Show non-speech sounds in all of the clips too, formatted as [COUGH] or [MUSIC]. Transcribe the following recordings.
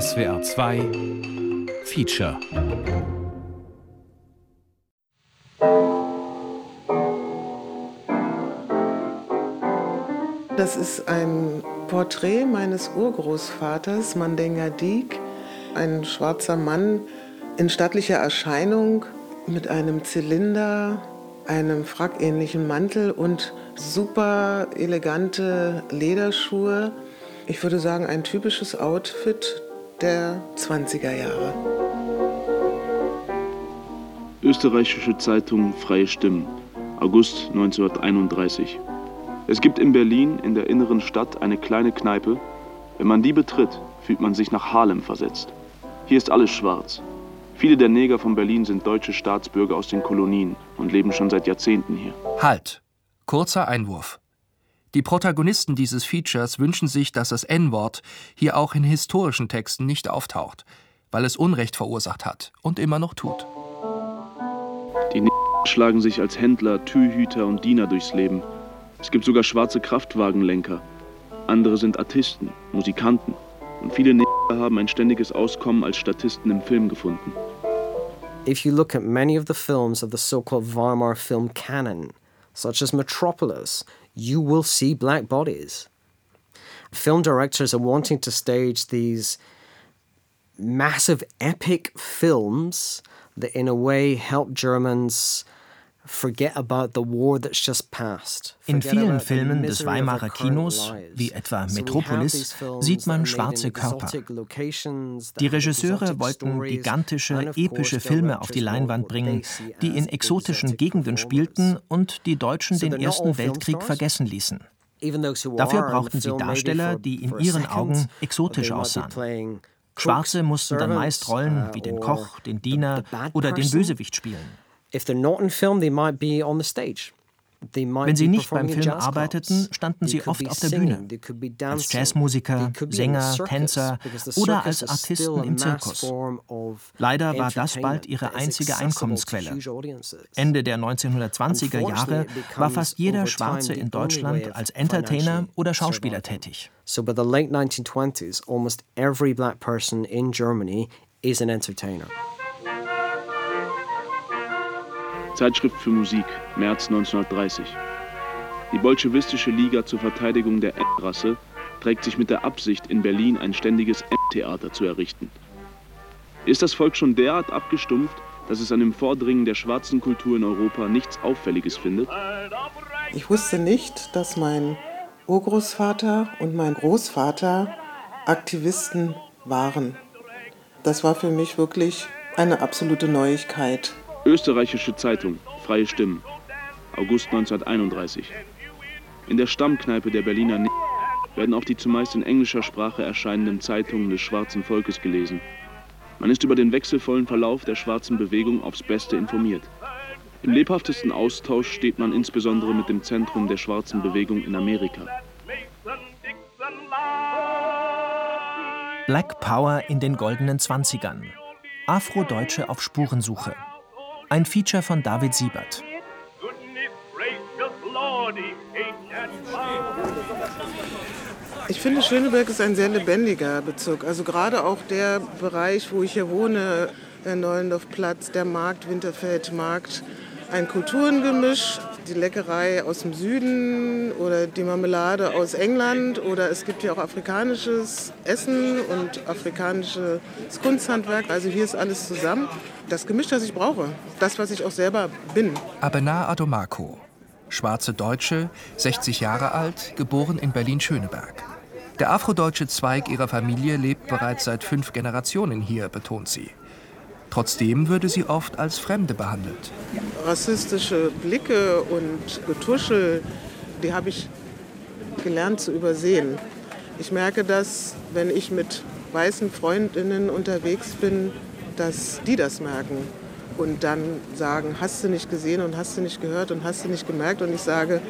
SWR 2 Feature Das ist ein Porträt meines Urgroßvaters, Mandenga Diek, ein schwarzer Mann in stattlicher Erscheinung mit einem Zylinder, einem frackähnlichen Mantel und super elegante Lederschuhe. Ich würde sagen, ein typisches Outfit der 20er Jahre. Österreichische Zeitung Freie Stimmen, August 1931. Es gibt in Berlin in der inneren Stadt eine kleine Kneipe. Wenn man die betritt, fühlt man sich nach Harlem versetzt. Hier ist alles schwarz. Viele der Neger von Berlin sind deutsche Staatsbürger aus den Kolonien und leben schon seit Jahrzehnten hier. Halt! Kurzer Einwurf. Die Protagonisten dieses Features wünschen sich, dass das N-Wort hier auch in historischen Texten nicht auftaucht, weil es Unrecht verursacht hat und immer noch tut. Die Neger schlagen sich als Händler, Türhüter und Diener durchs Leben. Es gibt sogar schwarze Kraftwagenlenker. Andere sind Artisten, Musikanten. Und viele Neger haben ein ständiges Auskommen als Statisten im Film gefunden. If you look at many of the films of the so-called Weimar film canon, such as Metropolis, you will see black bodies. Film directors are wanting to stage these massive epic films that, in a way, help Germans In Forget vielen about the Filmen des Weimarer Kinos, wie etwa Metropolis, sieht man schwarze Körper. Die Regisseure wollten gigantische, epische Filme auf die Leinwand bringen, die in exotischen Gegenden spielten und die Deutschen den Ersten Weltkrieg vergessen ließen. Dafür brauchten sie Darsteller, die in ihren Augen exotisch aussahen. Schwarze mussten dann meist Rollen uh, wie den or Koch, den Diener oder den. Bösewicht spielen. If they're not in film, they might be on the stage. They might Wenn sie nicht beim Film arbeiteten, standen They sie could oft be auf der Bühne. Als Jazzmusiker, Sänger, Tänzer oder als is Artisten im Zirkus. form of Leider war das bald ihre einzige Einkommensquelle. Ende der 1920er Jahre war fast jeder Schwarze in Deutschland als Entertainer oder Schauspieler tätig. So by the late 1920s, almost every black person in Germany is an entertainer. Zeitschrift für Musik, März 1930. Die Bolschewistische Liga zur Verteidigung der M-Rasse trägt sich mit der Absicht, in Berlin ein ständiges M-Theater zu errichten. Ist das Volk schon derart abgestumpft, dass es an dem Vordringen der schwarzen Kultur in Europa nichts Auffälliges findet? Ich wusste nicht, dass mein Urgroßvater und mein Großvater Aktivisten waren. Das war für mich wirklich eine absolute Neuigkeit. Österreichische Zeitung, Freie Stimmen, August 1931. In der Stammkneipe der Berliner Ne werden auch die zumeist in englischer Sprache erscheinenden Zeitungen des schwarzen Volkes gelesen. Man ist über den wechselvollen Verlauf der schwarzen Bewegung aufs Beste informiert. Im lebhaftesten Austausch steht man insbesondere mit dem Zentrum der schwarzen Bewegung in Amerika. Black Power in den goldenen Zwanzigern. Afrodeutsche auf Spurensuche. Ein Feature von David Siebert. Ich finde, Schöneberg ist ein sehr lebendiger Bezirk. Also gerade auch der Bereich, wo ich hier wohne, der Neulendorfplatz, der Markt, Winterfeldmarkt. Ein Kulturengemisch, die Leckerei aus dem Süden oder die Marmelade aus England oder es gibt hier auch afrikanisches Essen und afrikanisches Kunsthandwerk. Also hier ist alles zusammen. Das Gemisch, das ich brauche. Das, was ich auch selber bin. Abena Adomako, schwarze Deutsche, 60 Jahre alt, geboren in Berlin-Schöneberg. Der afrodeutsche Zweig ihrer Familie lebt bereits seit fünf Generationen hier, betont sie. Trotzdem würde sie oft als Fremde behandelt. rassistische Blicke und Getuschel, die habe ich gelernt zu übersehen. Ich merke das, wenn ich mit weißen Freundinnen unterwegs bin, dass die das merken und dann sagen, hast du nicht gesehen und hast du nicht gehört und hast du nicht gemerkt und ich sage,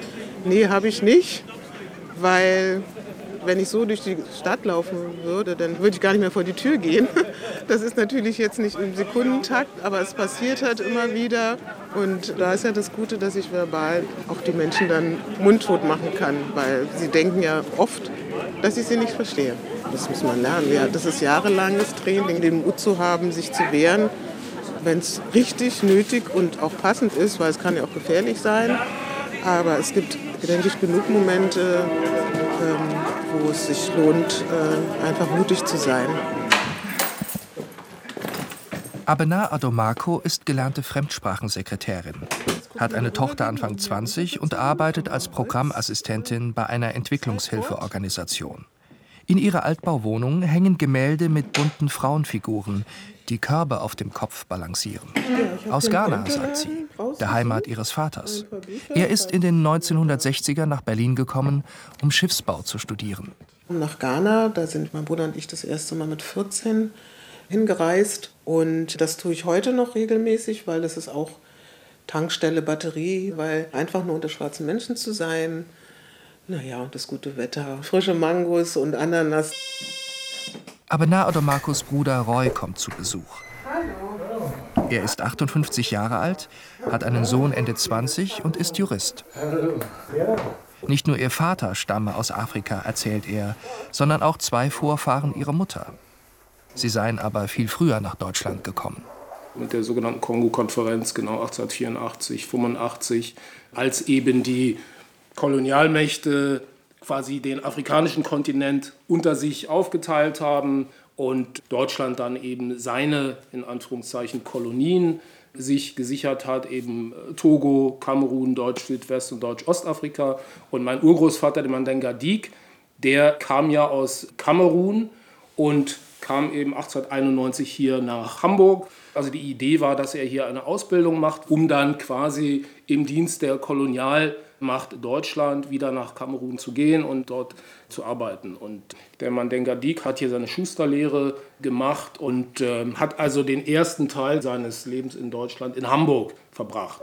nee, habe ich nicht, weil wenn ich so durch die Stadt laufen würde, dann würde ich gar nicht mehr vor die Tür gehen. [LAUGHS] Das ist natürlich jetzt nicht im Sekundentakt, aber es passiert halt immer wieder. Und da ist ja das Gute, dass ich verbal auch die Menschen dann mundtot machen kann, weil sie denken ja oft, dass ich sie nicht verstehe. das muss man lernen. Ja, das ist jahrelanges Training, den Mut zu haben, sich zu wehren, wenn es richtig nötig und auch passend ist, weil es kann ja auch gefährlich sein. Aber es gibt, denke ich, genug Momente, ähm, wo es sich lohnt, äh, einfach mutig zu sein. Abena Adomako ist gelernte Fremdsprachensekretärin, hat eine Tochter Anfang 20 und arbeitet als Programmassistentin bei einer Entwicklungshilfeorganisation. In ihrer Altbauwohnung hängen Gemälde mit bunten Frauenfiguren, die Körbe auf dem Kopf balancieren. Aus Ghana, sagt sie, der Heimat ihres Vaters. Er ist in den 1960er nach Berlin gekommen, um Schiffsbau zu studieren. Nach Ghana, da sind mein Bruder und ich das erste Mal mit 14 hingereist. Und das tue ich heute noch regelmäßig, weil das ist auch Tankstelle, Batterie, weil einfach nur unter schwarzen Menschen zu sein, naja, und das gute Wetter, frische Mangos und Ananas. Aber Naodomakos Bruder Roy kommt zu Besuch. Hallo. Er ist 58 Jahre alt, hat einen Sohn Ende 20 und ist Jurist. Nicht nur ihr Vater stamme aus Afrika, erzählt er, sondern auch zwei Vorfahren ihrer Mutter. Sie seien aber viel früher nach Deutschland gekommen. Mit der sogenannten Kongo-Konferenz, genau 1884, 85, als eben die Kolonialmächte quasi den afrikanischen Kontinent unter sich aufgeteilt haben und Deutschland dann eben seine, in Anführungszeichen, Kolonien sich gesichert hat, eben Togo, Kamerun, Deutsch-Südwest und Deutsch-Ostafrika. Und mein Urgroßvater, der Mandenga Dik, der kam ja aus Kamerun und kam eben 1891 hier nach Hamburg. Also die Idee war, dass er hier eine Ausbildung macht, um dann quasi im Dienst der Kolonial macht Deutschland wieder nach Kamerun zu gehen und dort zu arbeiten. Und der Mandenga Dik hat hier seine Schusterlehre gemacht und äh, hat also den ersten Teil seines Lebens in Deutschland in Hamburg verbracht.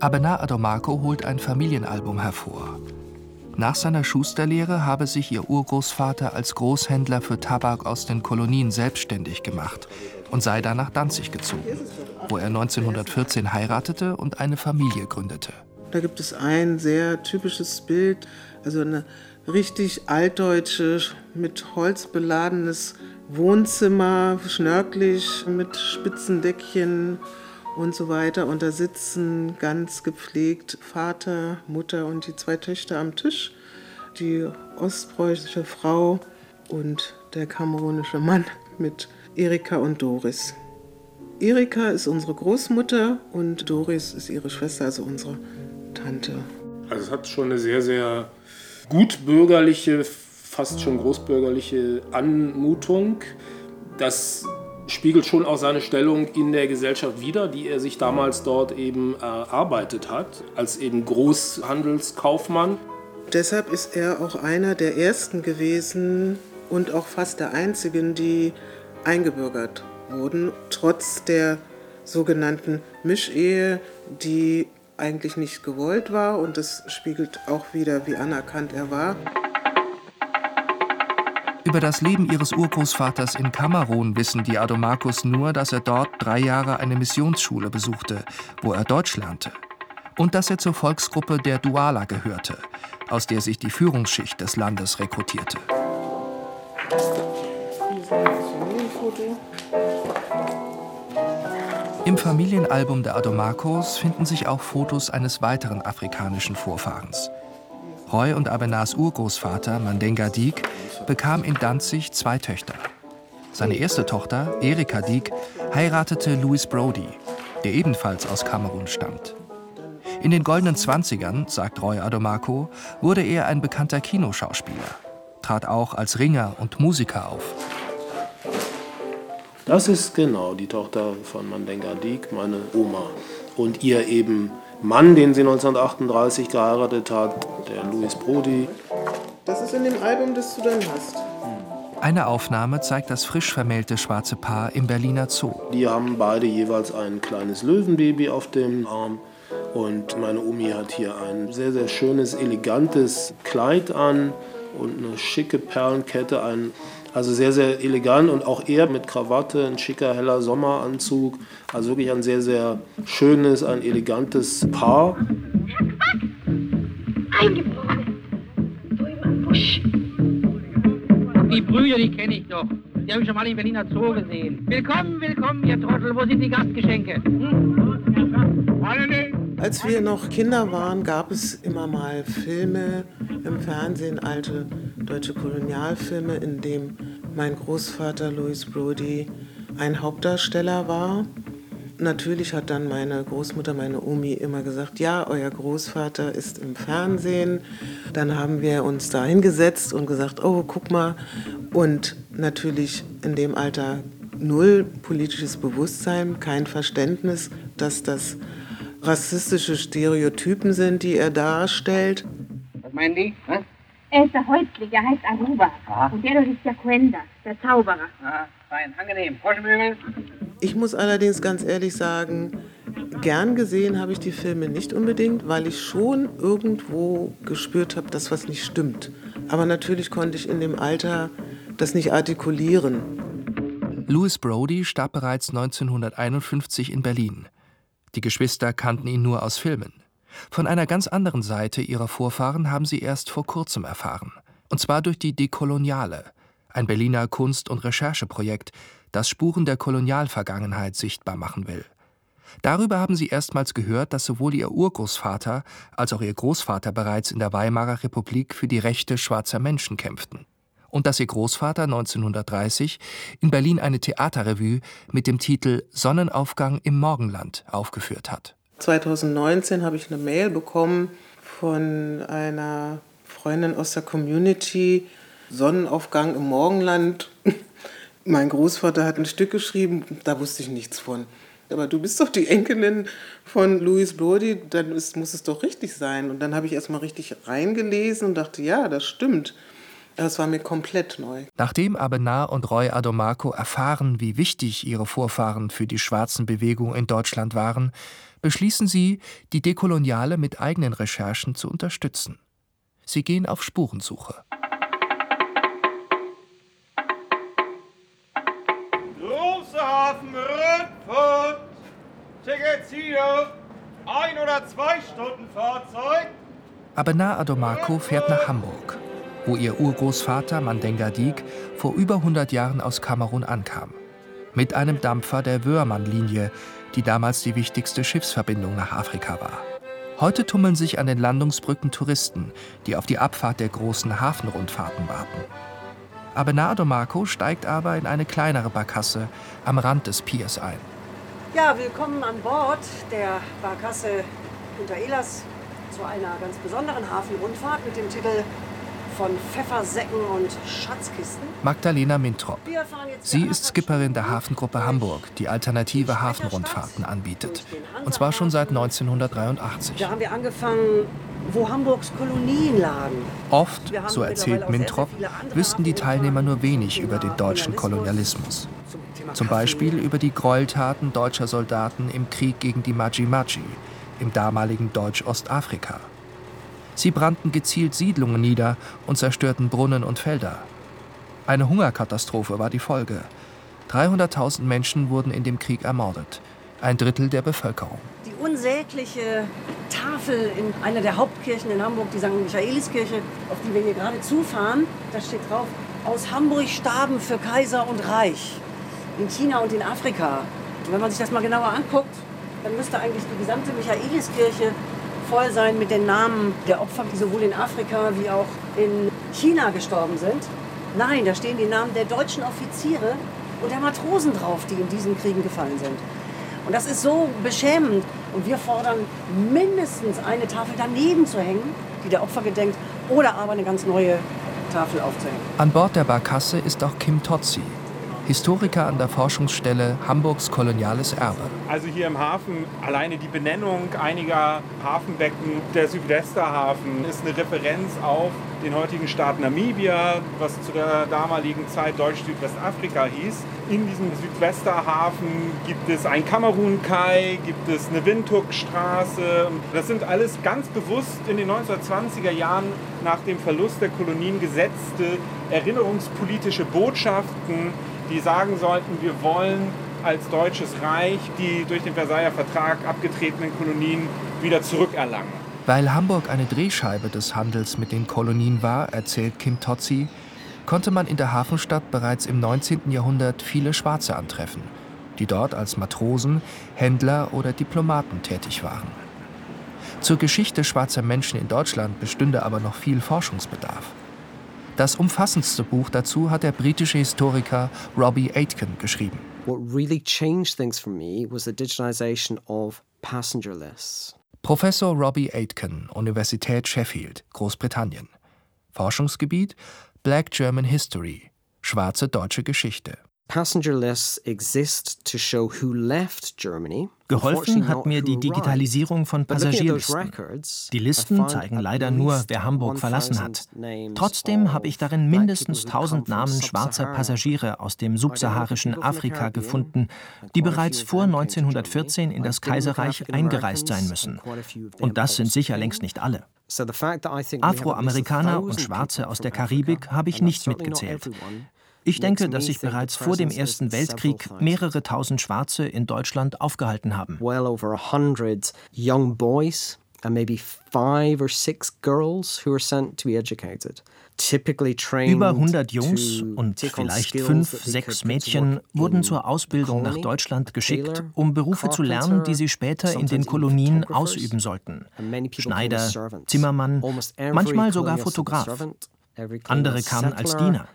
Abena Adomako holt ein Familienalbum hervor. Nach seiner Schusterlehre habe sich ihr Urgroßvater als Großhändler für Tabak aus den Kolonien selbstständig gemacht und sei dann nach Danzig gezogen, wo er 1914 heiratete und eine Familie gründete. Da gibt es ein sehr typisches Bild, also eine richtig altdeutsche, mit Holz beladenes Wohnzimmer, schnörklich mit Spitzendeckchen und so weiter. Und da sitzen ganz gepflegt Vater, Mutter und die zwei Töchter am Tisch. Die ostpreußische Frau und der kamerunische Mann mit Erika und Doris. Erika ist unsere Großmutter und Doris ist ihre Schwester, also unsere Tante. Also es hat schon eine sehr, sehr gut bürgerliche, fast schon großbürgerliche Anmutung. Das spiegelt schon auch seine Stellung in der Gesellschaft wider, die er sich damals dort eben erarbeitet hat, als eben Großhandelskaufmann. Deshalb ist er auch einer der ersten gewesen und auch fast der einzigen, die eingebürgert wurden, trotz der sogenannten Mischehe, die eigentlich nicht gewollt war. Und das spiegelt auch wieder, wie anerkannt er war. Über das Leben ihres Urgroßvaters in Kamerun wissen die Adomakos nur, dass er dort drei Jahre eine Missionsschule besuchte, wo er Deutsch lernte. Und dass er zur Volksgruppe der Duala gehörte, aus der sich die Führungsschicht des Landes rekrutierte. Im Familienalbum der Adomakos finden sich auch Fotos eines weiteren afrikanischen Vorfahrens. Roy und Abenas Urgroßvater Mandenga Dik bekam in Danzig zwei Töchter. Seine erste Tochter, Erika Dik, heiratete Louis Brody, der ebenfalls aus Kamerun stammt. In den goldenen Zwanzigern, sagt Roy Adomako, wurde er ein bekannter Kinoschauspieler, trat auch als Ringer und Musiker auf. Das ist genau die Tochter von Mandenga Dik, meine Oma. Und ihr eben Mann, den sie 1938 geheiratet hat, der Louis Brody. Das ist in dem Album, das du dann hast. Eine Aufnahme zeigt das frisch vermählte schwarze Paar im Berliner Zoo. Die haben beide jeweils ein kleines Löwenbaby auf dem Arm. Und meine Omi hat hier ein sehr, sehr schönes, elegantes Kleid an und eine schicke Perlenkette, ein also sehr, sehr elegant und auch er mit Krawatte, ein schicker, heller Sommeranzug. Also wirklich ein sehr, sehr schönes, ein elegantes Paar. Eingebrochen. Die Brüder, die kenne ich doch. Die habe ich schon mal in Berliner Zoo gesehen. Willkommen, willkommen, ihr Trottel. Wo sind die Gastgeschenke? Hm? Als wir noch Kinder waren, gab es immer mal Filme im Fernsehen, alte deutsche Kolonialfilme, in dem mein Großvater Louis Brody ein Hauptdarsteller war. Natürlich hat dann meine Großmutter, meine Omi, immer gesagt, ja, euer Großvater ist im Fernsehen. Dann haben wir uns da hingesetzt und gesagt, oh, guck mal. Und natürlich in dem Alter null politisches Bewusstsein, kein Verständnis, dass das rassistische Stereotypen sind, die er darstellt. Was meinen die? Was? Er ist der Häuptling, er heißt Aruba. Aha. Und der dort ist der Quenda, der Zauberer. Ah, fein, angenehm. Froschmügel. Ich muss allerdings ganz ehrlich sagen, gern gesehen habe ich die Filme nicht unbedingt, weil ich schon irgendwo gespürt habe, dass was nicht stimmt. Aber natürlich konnte ich in dem Alter das nicht artikulieren. Louis Brody starb bereits 1951 in Berlin. Die Geschwister kannten ihn nur aus Filmen. Von einer ganz anderen Seite ihrer Vorfahren haben sie erst vor kurzem erfahren. Und zwar durch die Dekoloniale, ein Berliner Kunst- und Rechercheprojekt, das Spuren der Kolonialvergangenheit sichtbar machen will. Darüber haben sie erstmals gehört, dass sowohl ihr Urgroßvater als auch ihr Großvater bereits in der Weimarer Republik für die Rechte schwarzer Menschen kämpften und dass ihr Großvater 1930 in Berlin eine Theaterrevue mit dem Titel Sonnenaufgang im Morgenland aufgeführt hat. 2019 habe ich eine Mail bekommen von einer Freundin aus der Community, Sonnenaufgang im Morgenland. [LAUGHS] Mein Großvater hat ein Stück geschrieben, da wusste ich nichts von. Aber du bist doch die Enkelin von Louis Brody, dann ist, muss es doch richtig sein. Und dann habe ich erstmal richtig reingelesen und dachte, ja, das stimmt. Das war mir komplett neu. Nachdem Abenar und Roy Adomako erfahren, wie wichtig ihre Vorfahren für die schwarzen Bewegung in Deutschland waren, beschließen sie, die Dekoloniale mit eigenen Recherchen zu unterstützen. Sie gehen auf Spurensuche. Große Hafen, Rundfahrt, Tickets hier, ein oder zwei Stunden Fahrzeug. Abenar Adomako fährt nach Hamburg, wo ihr Urgroßvater Mandenga Dik vor über 100 Jahren aus Kamerun ankam. Mit einem Dampfer der Wörmann-Linie, die damals die wichtigste Schiffsverbindung nach Afrika war. Heute tummeln sich an den Landungsbrücken Touristen, die auf die Abfahrt der großen Hafenrundfahrten warten. Abenardo Marco steigt aber in eine kleinere Barkasse am Rand des Piers ein. Ja, willkommen an Bord der Barkasse Punta Elas zu einer ganz besonderen Hafenrundfahrt mit dem Titel von Pfeffersäcken und Schatzkisten. Magdalena Mintrop. Sie ist Skipperin der Hafengruppe Hamburg, die alternative Hafenrundfahrten anbietet. Und zwar schon seit 1983. Da haben wir angefangen, wo Hamburgs Kolonien lagen. Oft, so erzählt Mintrop, wüssten die Teilnehmer nur wenig über den deutschen Kolonialismus. Zum Beispiel über die Gräueltaten deutscher Soldaten im Krieg gegen die Maji-Maji im damaligen Deutsch-Ostafrika. Sie brannten gezielt Siedlungen nieder und zerstörten Brunnen und Felder. Eine Hungerkatastrophe war die Folge. 300.000 Menschen wurden in dem Krieg ermordet, ein Drittel der Bevölkerung. Die unsägliche Tafel in einer der Hauptkirchen in Hamburg, die St. Michaeliskirche, auf die wir hier gerade zufahren, da steht drauf, aus Hamburg starben für Kaiser und Reich. In China und in Afrika. Und wenn man sich das mal genauer anguckt, dann müsste eigentlich die gesamte Michaeliskirche voll sein mit den Namen der Opfer, die sowohl in Afrika wie auch in China gestorben sind. Nein, da stehen die Namen der deutschen Offiziere und der Matrosen drauf, die in diesen Kriegen gefallen sind. Und das ist so beschämend. Und wir fordern mindestens eine Tafel daneben zu hängen, die der Opfer gedenkt, oder aber eine ganz neue Tafel aufzuhängen. An Bord der Barkasse ist auch Kim Totzi, Historiker an der Forschungsstelle Hamburgs koloniales Erbe. Also hier im Hafen alleine die Benennung einiger Hafenbecken, der Südwesterhafen ist eine Referenz auf den heutigen Staat Namibia, was zu der damaligen Zeit Deutsch-Südwestafrika hieß. In diesem Südwesterhafen gibt es ein Kamerun-Kai, gibt es eine Windhoek-Straße. Das sind alles ganz bewusst in den 1920er Jahren nach dem Verlust der Kolonien gesetzte erinnerungspolitische Botschaften, die sagen sollten, wir wollen als deutsches Reich die durch den Versailler Vertrag abgetretenen Kolonien wieder zurückerlangen. Weil Hamburg eine Drehscheibe des Handels mit den Kolonien war, erzählt Kim Totzi, konnte man in der Hafenstadt bereits im 19. Jahrhundert viele Schwarze antreffen, die dort als Matrosen, Händler oder Diplomaten tätig waren. Zur Geschichte schwarzer Menschen in Deutschland bestünde aber noch viel Forschungsbedarf. Das umfassendste Buch dazu hat der britische Historiker Robbie Aitken geschrieben. What really changed things for me was the digitization of passenger lists. Professor Robbie Aitken, Universität Sheffield, Großbritannien. Forschungsgebiet Black German History, schwarze deutsche Geschichte. Passenger lists exist to show who left Germany. Geholfen hat mir die Digitalisierung von Passagierlisten. Die Listen zeigen leider nur, wer Hamburg verlassen hat. Trotzdem habe ich darin mindestens 1000 Namen schwarzer Passagiere aus dem subsaharischen Afrika gefunden, die bereits vor 1914 in das Kaiserreich eingereist sein müssen. Und das sind sicher längst nicht alle. Afroamerikaner und Schwarze aus der Karibik habe ich nicht mitgezählt. Ich denke, dass sich bereits vor dem Ersten Weltkrieg mehrere tausend Schwarze in Deutschland aufgehalten haben. Well over a hundred young boys and maybe five or six girls who were sent to be educated. Über 100 Jungs und vielleicht fünf, sechs Mädchen wurden zur Ausbildung nach Deutschland geschickt, um Berufe zu lernen, die sie später in den Kolonien ausüben sollten. Schneider, Zimmermann, manchmal sogar Fotograf. Andere kamen als Diener.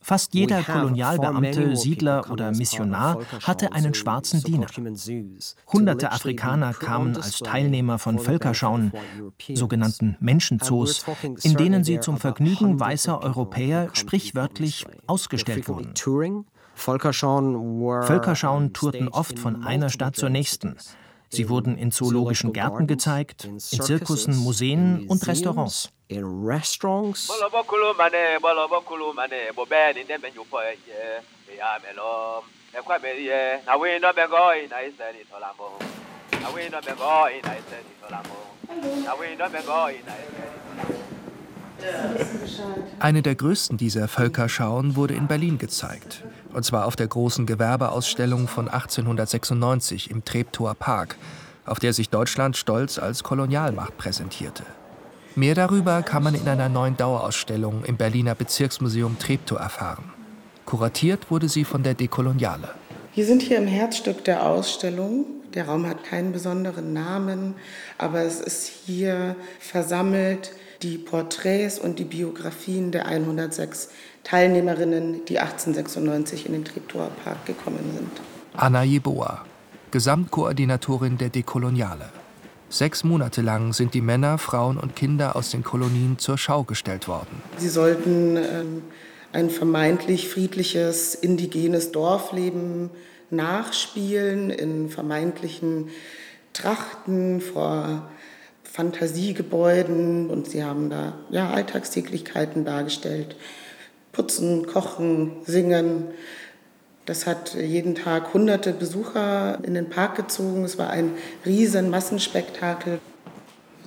Fast jeder Kolonialbeamte, Siedler oder Missionar hatte einen schwarzen Diener. Hunderte Afrikaner kamen als Teilnehmer von Völkerschauen, sogenannten Menschenzoos, in denen sie zum Vergnügen weißer Europäer sprichwörtlich ausgestellt wurden. Völkerschauen tourten oft von einer Stadt zur nächsten. Sie wurden in zoologischen Gärten gezeigt, in Zirkussen, Museen und Restaurants. In restaurants. Eine der größten dieser Völkerschauen wurde in Berlin gezeigt. Und zwar auf der großen Gewerbeausstellung von 1896 im Treptower Park, auf der sich Deutschland stolz als Kolonialmacht präsentierte. Mehr darüber kann man in einer neuen Dauerausstellung im Berliner Bezirksmuseum Treptow erfahren. Kuratiert wurde sie von der Dekoloniale. Wir sind hier im Herzstück der Ausstellung. Der Raum hat keinen besonderen Namen, aber es ist hier versammelt die Porträts und die Biografien der 106 Teilnehmerinnen, die 1896 in den Treptower Park gekommen sind. Anna Jeboa, Gesamtkoordinatorin der Dekoloniale. Sechs Monate lang sind die Männer, Frauen und Kinder aus den Kolonien zur Schau gestellt worden. Sie sollten ähm, ein vermeintlich friedliches indigenes Dorfleben nachspielen in vermeintlichen Trachten vor Fantasiegebäuden und sie haben da ja, Alltagstäglichkeiten dargestellt. Putzen, kochen, singen. Das hat jeden Tag hunderte Besucher in den Park gezogen. Es war ein riesen Massenspektakel.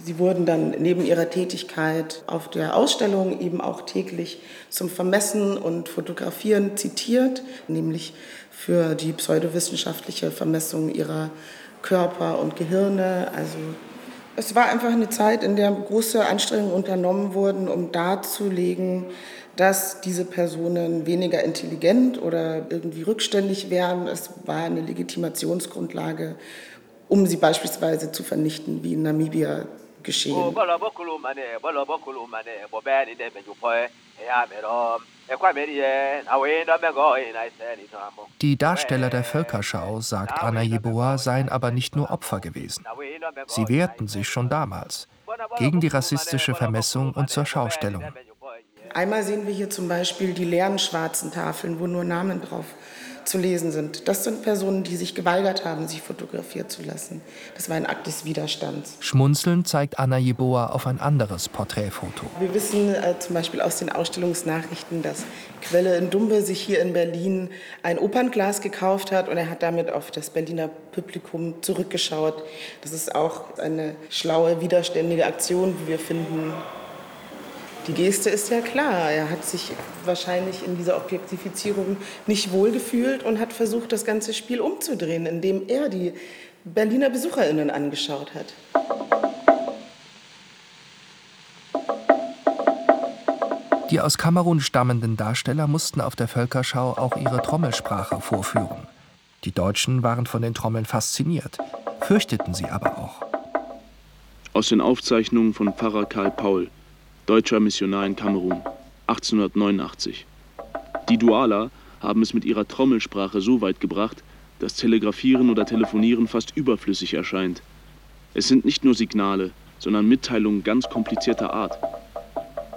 Sie wurden dann neben ihrer Tätigkeit auf der Ausstellung eben auch täglich zum Vermessen und Fotografieren zitiert, nämlich für die pseudowissenschaftliche Vermessung ihrer Körper und Gehirne. Also es war einfach eine Zeit, in der große Anstrengungen unternommen wurden, um darzulegen, dass diese Personen weniger intelligent oder irgendwie rückständig wären. Es war eine Legitimationsgrundlage, um sie beispielsweise zu vernichten, wie in Namibia geschehen. Die Darsteller der Völkerschau, sagt Anna Jeboa, seien aber nicht nur Opfer gewesen. Sie wehrten sich schon damals gegen die rassistische Vermessung und zur Schaustellung. Einmal sehen wir hier zum Beispiel die leeren schwarzen Tafeln, wo nur Namen drauf zu lesen sind. Das sind Personen, die sich geweigert haben, sich fotografieren zu lassen. Das war ein Akt des Widerstands. Schmunzelnd zeigt Anna Jeboa auf ein anderes Porträtfoto. Wir wissen äh, zum Beispiel aus den Ausstellungsnachrichten, dass Quelle in Dumbe sich hier in Berlin ein Opernglas gekauft hat und er hat damit auf das Berliner Publikum zurückgeschaut. Das ist auch eine schlaue, widerständige Aktion, wie wir finden. Die Geste ist ja klar. Er hat sich wahrscheinlich in dieser Objektifizierung nicht wohlgefühlt und hat versucht, das ganze Spiel umzudrehen, indem er die Berliner BesucherInnen angeschaut hat. Die aus Kamerun stammenden Darsteller mussten auf der Völkerschau auch ihre Trommelsprache vorführen. Die Deutschen waren von den Trommeln fasziniert, fürchteten sie aber auch. Aus den Aufzeichnungen von Pfarrer Karl Paul, deutscher Missionar in Kamerun, 1889. Die Duala haben es mit ihrer Trommelsprache so weit gebracht, dass Telegrafieren oder Telefonieren fast überflüssig erscheint. Es sind nicht nur Signale, sondern Mitteilungen ganz komplizierter Art.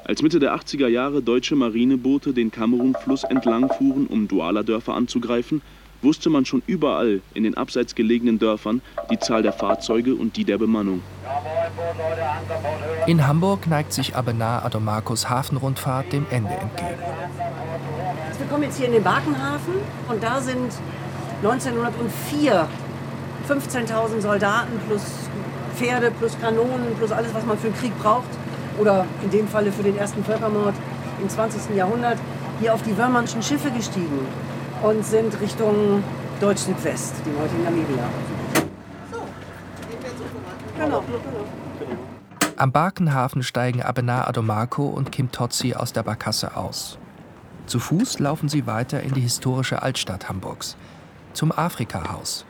Als Mitte der 80er Jahre deutsche Marineboote den Kamerun-Fluss entlang fuhren, um Duala-Dörfer anzugreifen, wusste man schon überall in den abseits gelegenen Dörfern die Zahl der Fahrzeuge und die der Bemannung. In Hamburg neigt sich Abenar Adomakos Hafenrundfahrt dem Ende entgegen. Wir kommen jetzt hier in den Barkenhafen und da sind 1904 15.000 Soldaten plus Pferde plus Kanonen plus alles, was man für den Krieg braucht oder in dem Falle für den ersten Völkermord im 20. Jahrhundert hier auf die Wörmannschen Schiffe gestiegen und sind Richtung Deutsch-Südwest, dem heutigen Namibia. Genau, Am Barkenhafen steigen Abenar Adomako und Kim Totzi aus der Barkasse aus. Zu Fuß laufen sie weiter in die historische Altstadt Hamburgs, zum Afrika-Haus,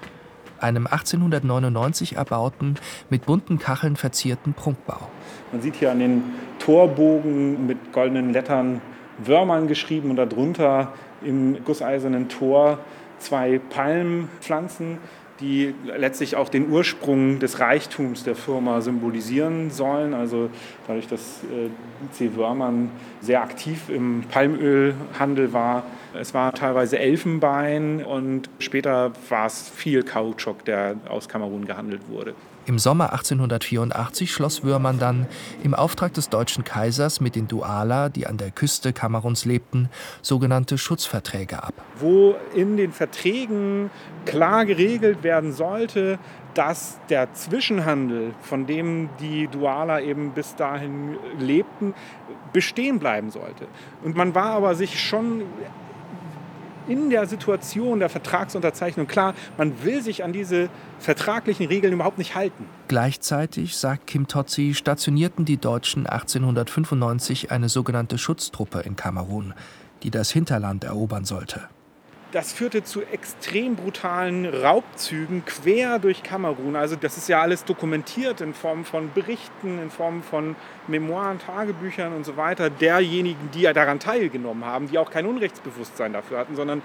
einem 1899 erbauten, mit bunten Kacheln verzierten Prunkbau. Man sieht hier an den Torbogen mit goldenen Lettern Wörmern geschrieben und darunter im gusseisernen Tor zwei Palmpflanzen, die letztlich auch den Ursprung des Reichtums der Firma symbolisieren sollen. Also dadurch, dass äh, C. Wörmann sehr aktiv im Palmölhandel war. Es war teilweise Elfenbein und später war es viel Kautschuk, der aus Kamerun gehandelt wurde. Im Sommer 1884 schloss Würmann dann im Auftrag des deutschen Kaisers mit den Duala, die an der Küste Kameruns lebten, sogenannte Schutzverträge ab. Wo in den Verträgen klar geregelt werden sollte, dass der Zwischenhandel, von dem die Duala eben bis dahin lebten, bestehen bleiben sollte. Und man war aber sich schon in der Situation der Vertragsunterzeichnung klar, man will sich an diese vertraglichen Regeln überhaupt nicht halten. Gleichzeitig, sagt Kim Totzi, stationierten die Deutschen 1895 eine sogenannte Schutztruppe in Kamerun, die das Hinterland erobern sollte. Das führte zu extrem brutalen Raubzügen quer durch Kamerun. Also das ist ja alles dokumentiert in Form von Berichten, in Form von Memoiren, Tagebüchern und so weiter derjenigen, die ja daran teilgenommen haben, die auch kein Unrechtsbewusstsein dafür hatten, sondern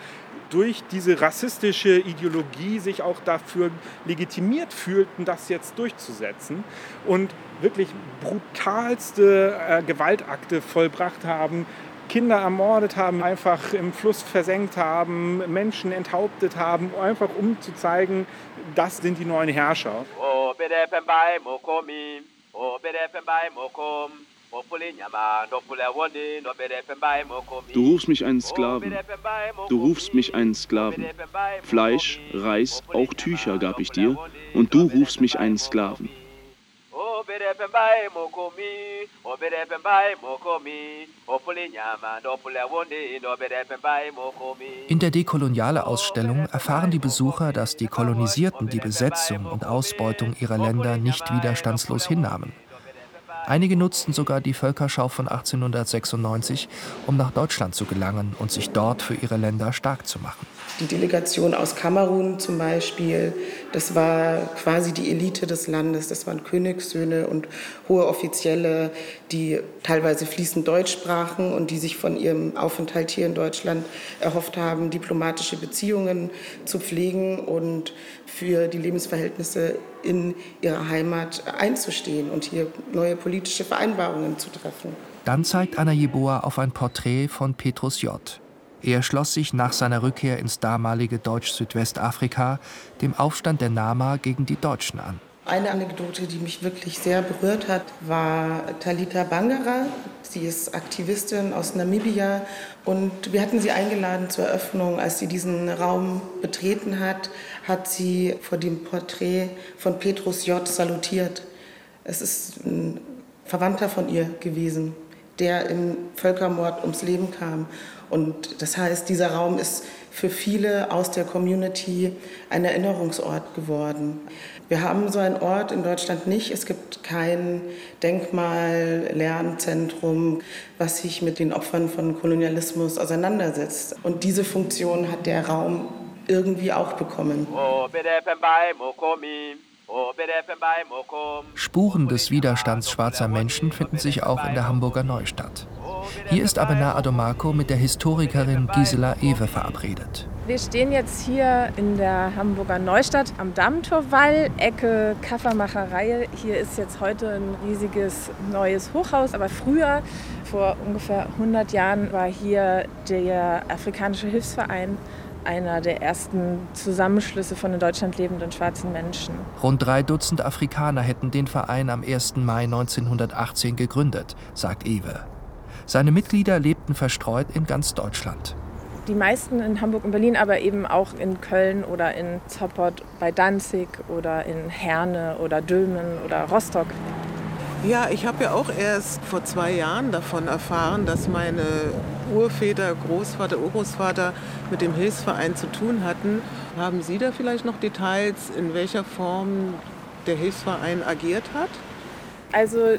durch diese rassistische Ideologie sich auch dafür legitimiert fühlten, das jetzt durchzusetzen und wirklich brutalste äh, Gewaltakte vollbracht haben, Kinder ermordet haben, einfach im Fluss versenkt haben, Menschen enthauptet haben, einfach um zu zeigen, das sind die neuen Herrscher. Du rufst mich einen Sklaven. Du rufst mich einen Sklaven. Fleisch, Reis, auch Tücher gab ich dir, und du rufst mich einen Sklaven. In der Dekoloniale-Ausstellung erfahren die Besucher, dass die Kolonisierten die Besetzung und Ausbeutung ihrer Länder nicht widerstandslos hinnahmen. Einige nutzten sogar die Völkerschau von 1896, um nach Deutschland zu gelangen und sich dort für ihre Länder stark zu machen. Die Delegation aus Kamerun zum Beispiel, das war quasi die Elite des Landes. Das waren Königssöhne und hohe Offizielle, die teilweise fließend Deutsch sprachen und die sich von ihrem Aufenthalt hier in Deutschland erhofft haben, diplomatische Beziehungen zu pflegen und für die Lebensverhältnisse in ihrer Heimat einzustehen und hier neue politische Vereinbarungen zu treffen. Dann zeigt Anna Jeboa auf ein Porträt von Petrus J. Er schloss sich nach seiner Rückkehr ins damalige Deutsch-Südwestafrika dem Aufstand der Nama gegen die Deutschen an. Eine Anekdote, die mich wirklich sehr berührt hat, war Talita Bangara. Sie ist Aktivistin aus Namibia und wir hatten sie eingeladen zur Eröffnung. Als sie diesen Raum betreten hat, hat sie vor dem Porträt von Petrus J. salutiert. Es ist ein Verwandter von ihr gewesen, der im Völkermord ums Leben kam. Und das heißt, dieser Raum ist für viele aus der Community ein Erinnerungsort geworden. Wir haben so einen Ort in Deutschland nicht. Es gibt kein Denkmal, Lernzentrum, was sich mit den Opfern von Kolonialismus auseinandersetzt. Und diese Funktion hat der Raum irgendwie auch bekommen. Spuren des Widerstands schwarzer Menschen finden sich auch in der Hamburger Neustadt. Hier ist Abena Adomako mit der Historikerin Gisela Ewe verabredet. Wir stehen jetzt hier in der Hamburger Neustadt am Dammtorwall, Ecke Kaffermacherei. Hier ist jetzt heute ein riesiges neues Hochhaus, aber früher, vor ungefähr 100 Jahren, war hier der Afrikanische Hilfsverein einer der ersten Zusammenschlüsse von in Deutschland lebenden schwarzen Menschen. Rund drei Dutzend Afrikaner hätten den Verein am 1. Mai 1918 gegründet, sagt Ewe. Seine Mitglieder lebten verstreut in ganz Deutschland. Die meisten in Hamburg und Berlin, aber eben auch in Köln oder in Zoppot bei Danzig oder in Herne oder Dülmen oder Rostock. Ja, ich habe ja auch erst vor zwei Jahren davon erfahren, dass meine Urväter, Großvater, Urgroßvater mit dem Hilfsverein zu tun hatten. Haben Sie da vielleicht noch Details, in welcher Form der Hilfsverein agiert hat? Also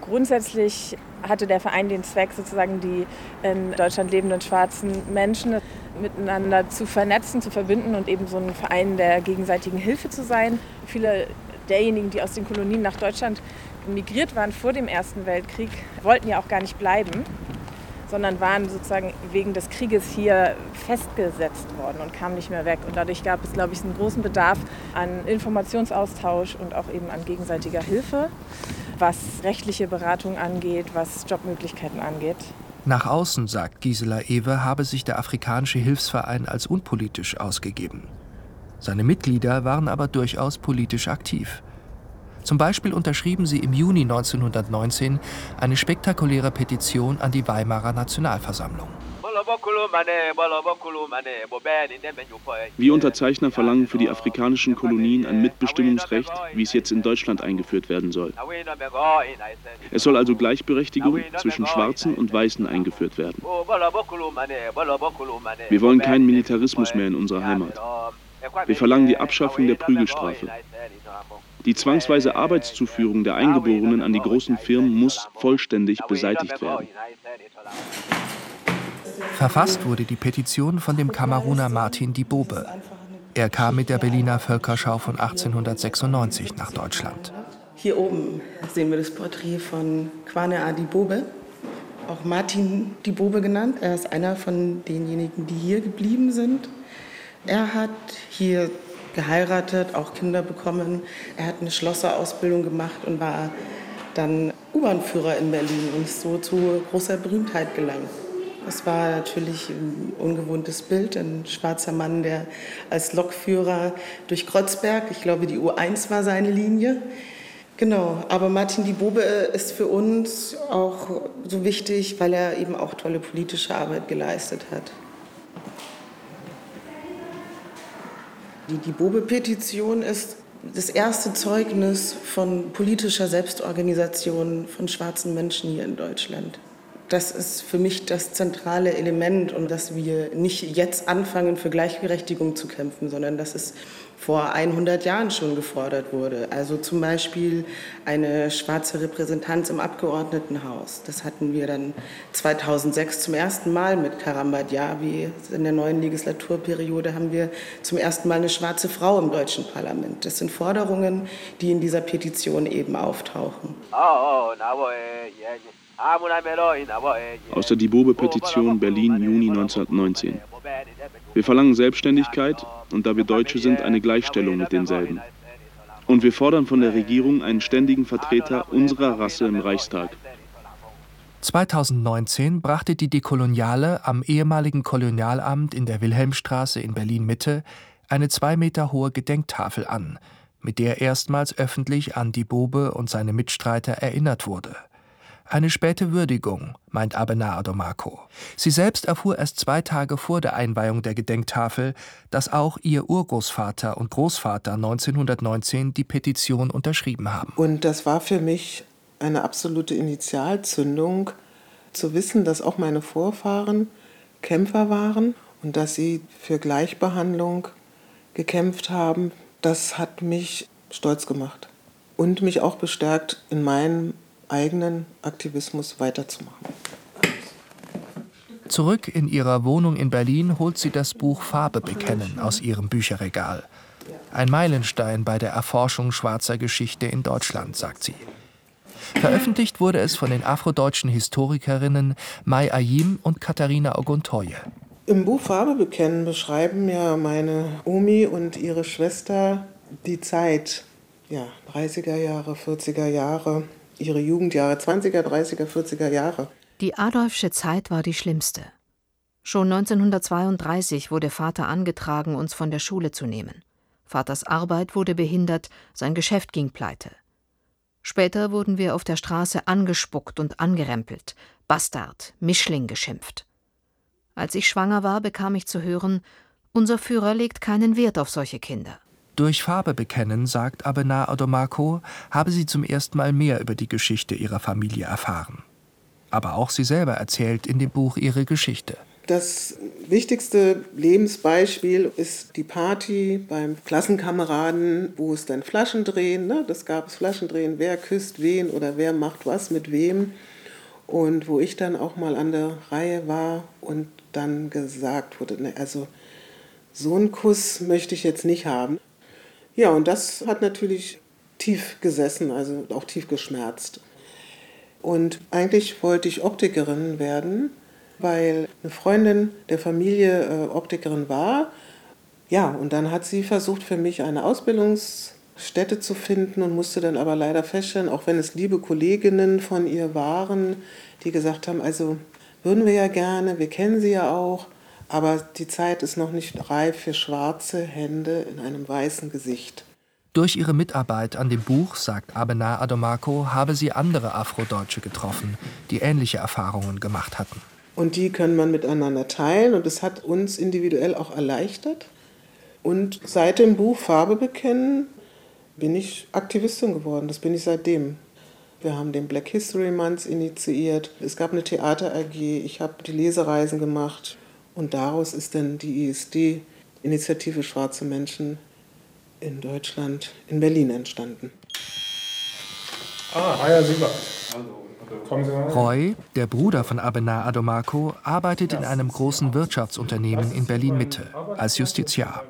grundsätzlich hatte der Verein den Zweck, sozusagen die in Deutschland lebenden schwarzen Menschen miteinander zu vernetzen, zu verbinden und eben so ein Verein der gegenseitigen Hilfe zu sein. Viele derjenigen, die aus den Kolonien nach Deutschland migriert waren vor dem Ersten Weltkrieg, wollten ja auch gar nicht bleiben, sondern waren sozusagen wegen des Krieges hier festgesetzt worden und kamen nicht mehr weg. Und dadurch gab es, glaube ich, einen großen Bedarf an Informationsaustausch und auch eben an gegenseitiger Hilfe was rechtliche Beratung angeht, was Jobmöglichkeiten angeht. Nach außen, sagt Gisela Ewe, habe sich der Afrikanische Hilfsverein als unpolitisch ausgegeben. Seine Mitglieder waren aber durchaus politisch aktiv. Zum Beispiel unterschrieben sie im Juni 1919 eine spektakuläre Petition an die Weimarer Nationalversammlung. Wir Unterzeichner verlangen für die afrikanischen Kolonien ein Mitbestimmungsrecht, wie es jetzt in Deutschland eingeführt werden soll. Es soll also Gleichberechtigung zwischen Schwarzen und Weißen eingeführt werden. Wir wollen keinen Militarismus mehr in unserer Heimat. Wir verlangen die Abschaffung der Prügelstrafe. Die zwangsweise Arbeitszuführung der Eingeborenen an die großen Firmen muss vollständig beseitigt werden. Verfasst wurde die Petition von dem Kameruner Martin Dibobe. Er kam mit der Berliner Völkerschau von 1896 nach Deutschland. Hier oben sehen wir das Porträt von Kwane Adibobe, auch Martin Dibobe genannt. Er ist einer von denjenigen, die hier geblieben sind. Er hat hier geheiratet, auch Kinder bekommen. Er hat eine Schlosserausbildung gemacht und war dann U-Bahn-Führer in Berlin und ist so zu großer Berühmtheit gelangt. Es war natürlich ein ungewohntes Bild, ein schwarzer Mann, der als Lokführer durch Kreuzberg, ich glaube die U1 war seine Linie. Genau, aber Martin Diebobe ist für uns auch so wichtig, weil er eben auch tolle politische Arbeit geleistet hat. Die Diebobe-Petition ist das erste Zeugnis von politischer Selbstorganisation von schwarzen Menschen hier in Deutschland das ist für mich das zentrale Element und dass wir nicht jetzt anfangen, für Gleichberechtigung zu kämpfen, sondern dass es vor 100 Jahren schon gefordert wurde. Also zum Beispiel eine schwarze Repräsentanz im Abgeordnetenhaus. Das hatten wir dann 2006 zum ersten Mal mit Karambat Yavi. In der neuen Legislaturperiode haben wir zum ersten Mal eine schwarze Frau im deutschen Parlament. Das sind Forderungen, die in dieser Petition eben auftauchen. Oh, oh, aus der Dibobe-Petition Berlin, Juni 1919. Wir verlangen Selbstständigkeit und da wir Deutsche sind, eine Gleichstellung mit denselben. Und wir fordern von der Regierung einen ständigen Vertreter unserer Rasse im Reichstag. 2019 brachte die Dekoloniale am ehemaligen Kolonialamt in der Wilhelmstraße in Berlin Mitte eine zwei Meter hohe Gedenktafel an, mit der erstmals öffentlich an die Bobe und seine Mitstreiter erinnert wurde. Eine späte Würdigung, meint Abelardo Marco. Sie selbst erfuhr erst zwei Tage vor der Einweihung der Gedenktafel, dass auch ihr Urgroßvater und Großvater 1919 die Petition unterschrieben haben. Und das war für mich eine absolute Initialzündung, zu wissen, dass auch meine Vorfahren Kämpfer waren und dass sie für Gleichbehandlung gekämpft haben, das hat mich stolz gemacht und mich auch bestärkt, in meinem eigenen Aktivismus weiterzumachen. Zurück in ihrer Wohnung in Berlin holt sie das Buch Farbe bekennen aus ihrem Bücherregal. Ein Meilenstein bei der Erforschung schwarzer Geschichte in Deutschland, sagt sie. Veröffentlicht wurde es von den afrodeutschen Historikerinnen Mai Ayim und Katharina Oguntoye. Im Buch Farbe bekennen beschreiben ja meine Omi und ihre Schwester die Zeit, ja, 30er Jahre, 40er Jahre, ihre Jugendjahre, 20er, 30er, 40er Jahre. Die Adolfsche Zeit war die schlimmste. Schon 1932 wurde Vater angetragen, uns von der Schule zu nehmen. Vaters Arbeit wurde behindert, sein Geschäft ging pleite. Später wurden wir auf der Straße angespuckt und angerempelt, Bastard, Mischling geschimpft. Als ich schwanger war, bekam ich zu hören, unser Führer legt keinen Wert auf solche Kinder. Durch Farbe bekennen, sagt Abena Odomako, habe sie zum ersten Mal mehr über die Geschichte ihrer Familie erfahren. Aber auch sie selber erzählt in dem Buch ihre Geschichte. Das wichtigste Lebensbeispiel ist die Party beim Klassenkameraden, wo es dann Flaschendrehen, ne? das gab es Flaschendrehen, wer küsst wen oder wer macht was mit wem. Und wo ich dann auch mal an der Reihe war und dann gesagt wurde, ne, also so einen Kuss möchte ich jetzt nicht haben. Ja, und das hat natürlich tief gesessen, also auch tief geschmerzt. Und eigentlich wollte ich Optikerin werden weil eine Freundin der Familie äh, Optikerin war. Ja, und dann hat sie versucht, für mich eine Ausbildungsstätte zu finden und musste dann aber leider feststellen, auch wenn es liebe Kolleginnen von ihr waren, die gesagt haben, also würden wir ja gerne, wir kennen sie ja auch, aber die Zeit ist noch nicht reif für schwarze Hände in einem weißen Gesicht. Durch ihre Mitarbeit an dem Buch, sagt Abena Adomako, habe sie andere Afrodeutsche getroffen, die ähnliche Erfahrungen gemacht hatten. Und die können man miteinander teilen und das hat uns individuell auch erleichtert. Und seit dem Buch Farbe bekennen bin ich Aktivistin geworden. Das bin ich seitdem. Wir haben den Black History Month initiiert. Es gab eine Theater AG. Ich habe die Lesereisen gemacht. Und daraus ist dann die ISD, Initiative Schwarze Menschen in Deutschland, in Berlin entstanden. Ah, Aya Siebert. Hallo. Roy, der Bruder von Abenar Adomako, arbeitet in einem großen Wirtschaftsunternehmen in Berlin-Mitte als Justiziar.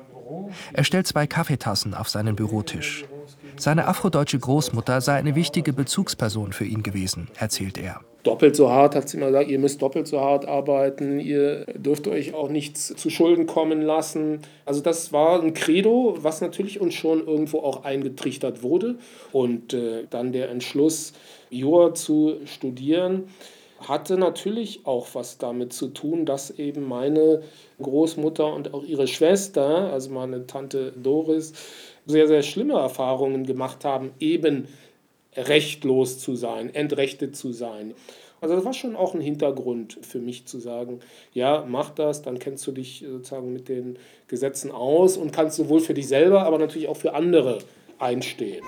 Er stellt zwei Kaffeetassen auf seinen Bürotisch. Seine afrodeutsche Großmutter sei eine wichtige Bezugsperson für ihn gewesen, erzählt er. Doppelt so hart, hat sie immer gesagt, ihr müsst doppelt so hart arbeiten, ihr dürft euch auch nichts zu Schulden kommen lassen. Also das war ein Credo, was natürlich uns schon irgendwo auch eingetrichtert wurde. Und äh, dann der Entschluss, Jura zu studieren, hatte natürlich auch was damit zu tun, dass eben meine Großmutter und auch ihre Schwester, also meine Tante Doris, sehr, sehr schlimme Erfahrungen gemacht haben, eben rechtlos zu sein, entrechtet zu sein. Also das war schon auch ein Hintergrund für mich zu sagen, ja, mach das, dann kennst du dich sozusagen mit den Gesetzen aus und kannst sowohl für dich selber, aber natürlich auch für andere einstehen.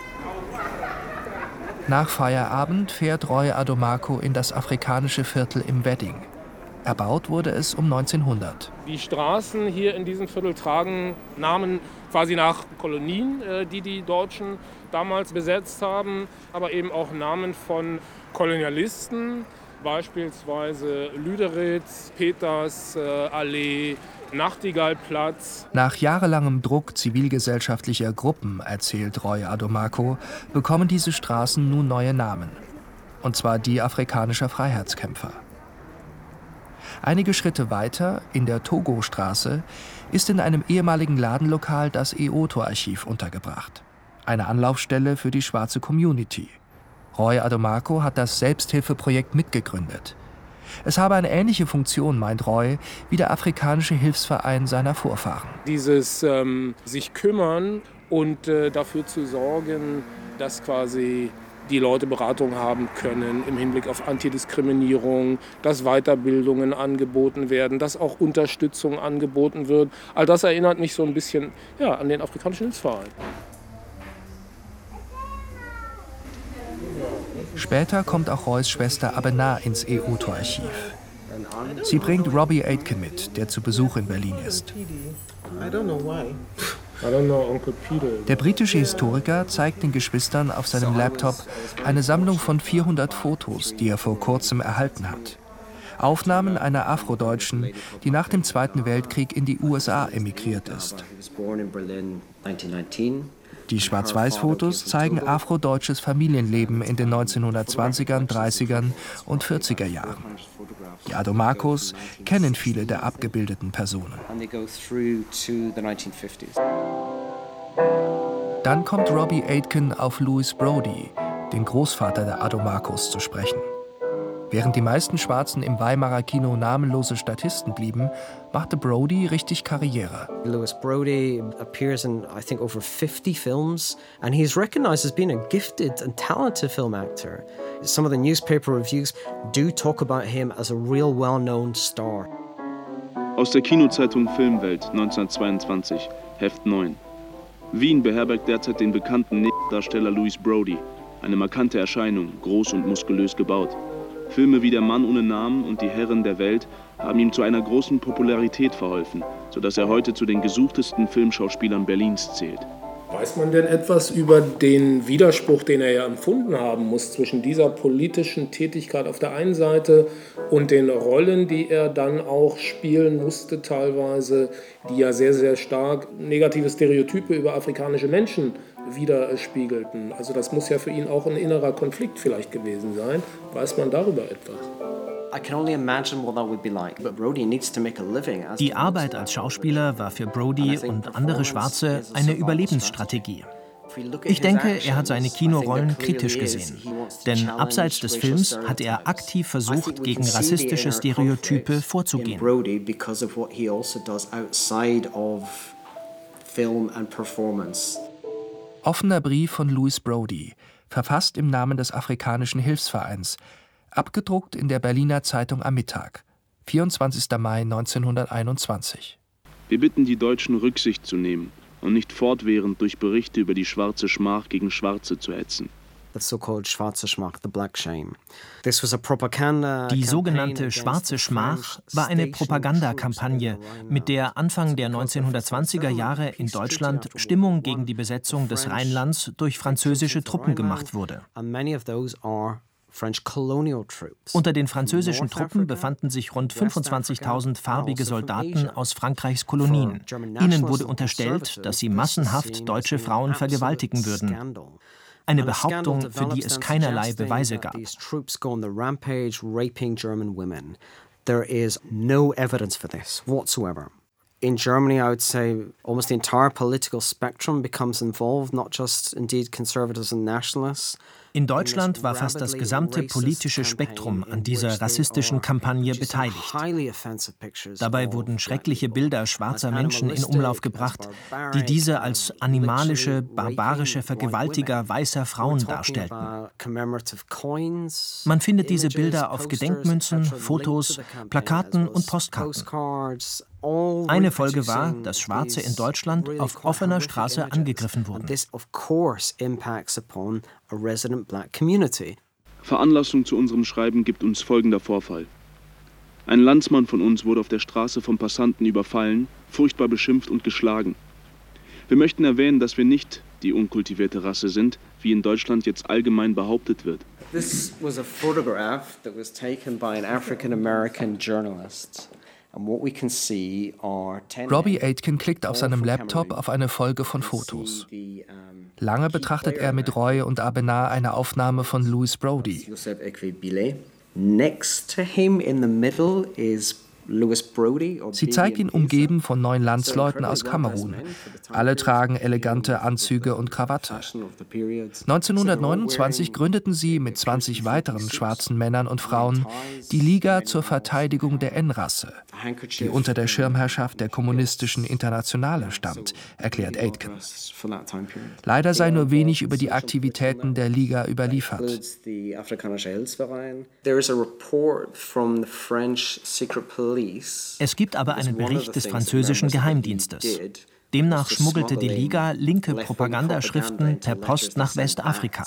Nach Feierabend fährt Roy Adomako in das afrikanische Viertel im Wedding. Erbaut wurde es um 1900. Die Straßen hier in diesem Viertel tragen Namen quasi nach Kolonien, äh, die die Deutschen damals besetzt haben, aber eben auch Namen von Kolonialisten, beispielsweise Lüderitz, Peters äh, Allee, Nachtigallplatz. Nach jahrelangem Druck zivilgesellschaftlicher Gruppen, erzählt Roy Adomako, bekommen diese Straßen nun neue Namen. Und zwar die afrikanischer Freiheitskämpfer. Einige Schritte weiter, in der Togo-Straße, ist in einem ehemaligen Ladenlokal das EOTO-Archiv untergebracht. Eine Anlaufstelle für die schwarze Community. Roy Adomako hat das Selbsthilfeprojekt mitgegründet. Es habe eine ähnliche Funktion, meint Roy, wie der afrikanische Hilfsverein seiner Vorfahren. Dieses ähm, sich kümmern und äh, dafür zu sorgen, dass quasi die Leute Beratung haben können im Hinblick auf Antidiskriminierung, dass Weiterbildungen angeboten werden, dass auch Unterstützung angeboten wird. All das erinnert mich so ein bisschen ja, an den afrikanischen Hilfsverein. Später kommt auch Roys Schwester Abena ins EUTO-Archiv. Sie bringt Robbie Aitken mit, der zu Besuch in Berlin ist. Der britische Historiker zeigt den Geschwistern auf seinem Laptop eine Sammlung von 400 Fotos, die er vor kurzem erhalten hat. Aufnahmen einer Afrodeutschen, die nach dem Zweiten Weltkrieg in die USA emigriert ist. Die Schwarz-Weiß-Fotos zeigen afrodeutsches Familienleben in den 1920ern, 30ern und 40er Jahren. Die Adomakos kennen viele der abgebildeten Personen. Dann kommt Robbie Aitken auf Louis Brody, den Großvater der Adomakos, zu sprechen. Während die meisten Schwarzen im Weimarer Kino namenlose Statisten blieben, machte Brody richtig Karriere. Louis Brody appears in I think over 50 films and he's recognized as being a gifted and talented film actor. Some of the newspaper reviews do talk about him as a real well-known star. Aus der Kinozeitung Filmwelt 1922, Heft 9. Wien beherbergt derzeit den bekannten Darsteller Louis Brody, eine markante Erscheinung, groß und muskulös gebaut. Filme wie Der Mann ohne Namen und Die Herren der Welt haben ihm zu einer großen Popularität verholfen, sodass er heute zu den gesuchtesten Filmschauspielern Berlins zählt. Weiß man denn etwas über den Widerspruch, den er ja empfunden haben muss zwischen dieser politischen Tätigkeit auf der einen Seite und den Rollen, die er dann auch spielen musste, teilweise, die ja sehr, sehr stark negative Stereotype über afrikanische Menschen widerspiegelten? Also das muss ja für ihn auch ein innerer Konflikt vielleicht gewesen sein. Weiß man darüber etwas? Die Arbeit als Schauspieler war für Brody und andere Schwarze eine Überlebensstrategie. Ich denke, er hat seine Kinorollen kritisch gesehen. Denn abseits des Films hat er aktiv versucht, gegen rassistische Stereotype vorzugehen. Offener Brief von Louis Brody, verfasst im Namen des Afrikanischen Hilfsvereins, abgedruckt in der Berliner Zeitung am Mittag, 24. Mai 1921. Wir bitten die Deutschen Rücksicht zu nehmen und nicht fortwährend durch Berichte über die schwarze Schmach gegen Schwarze zu hetzen. Die sogenannte Schwarze Schmach war eine Propagandakampagne, mit der Anfang der 1920er Jahre in Deutschland Stimmung gegen die Besetzung des Rheinlands durch französische Truppen gemacht wurde. Unter den französischen Truppen befanden sich rund 25.000 farbige Soldaten aus Frankreichs Kolonien. Ihnen wurde unterstellt, dass sie massenhaft deutsche Frauen vergewaltigen würden. Eine Behauptung, für die es keinerlei Beweise gab. There is no evidence for this whatsoever. In Germany, I would say almost the entire political spectrum becomes involved, not just indeed conservatives and nationalists. In Deutschland war fast das gesamte politische Spektrum an dieser rassistischen Kampagne beteiligt. Dabei wurden schreckliche Bilder schwarzer Menschen in Umlauf gebracht, die diese als animalische, barbarische Vergewaltiger weißer Frauen darstellten. Man findet diese Bilder auf Gedenkmünzen, Fotos, Plakaten und Postkarten. Eine Folge war, dass Schwarze in Deutschland auf offener Straße angegriffen wurden. Veranlassung zu unserem Schreiben gibt uns folgender Vorfall. Ein Landsmann von uns wurde auf der Straße vom Passanten überfallen, furchtbar beschimpft und geschlagen. Wir möchten erwähnen, dass wir nicht die unkultivierte Rasse sind, wie in Deutschland jetzt allgemein behauptet wird. This was a photograph that was taken by an African American journalist. Robbie Aitken klickt auf seinem Laptop auf eine Folge von Fotos. Lange betrachtet er mit Reue und Abenar eine Aufnahme von Louis Brody. Next to him in the middle is Sie zeigt ihn umgeben von neun Landsleuten aus Kamerun. Alle tragen elegante Anzüge und Krawatte. 1929 gründeten sie mit 20 weiteren schwarzen Männern und Frauen die Liga zur Verteidigung der N-Rasse, die unter der Schirmherrschaft der kommunistischen Internationale stand, erklärt Aitken. Leider sei nur wenig über die Aktivitäten der Liga überliefert. There is a report from the French secret police es gibt aber einen Bericht des französischen Geheimdienstes. Demnach schmuggelte die Liga linke Propagandaschriften per Post nach Westafrika.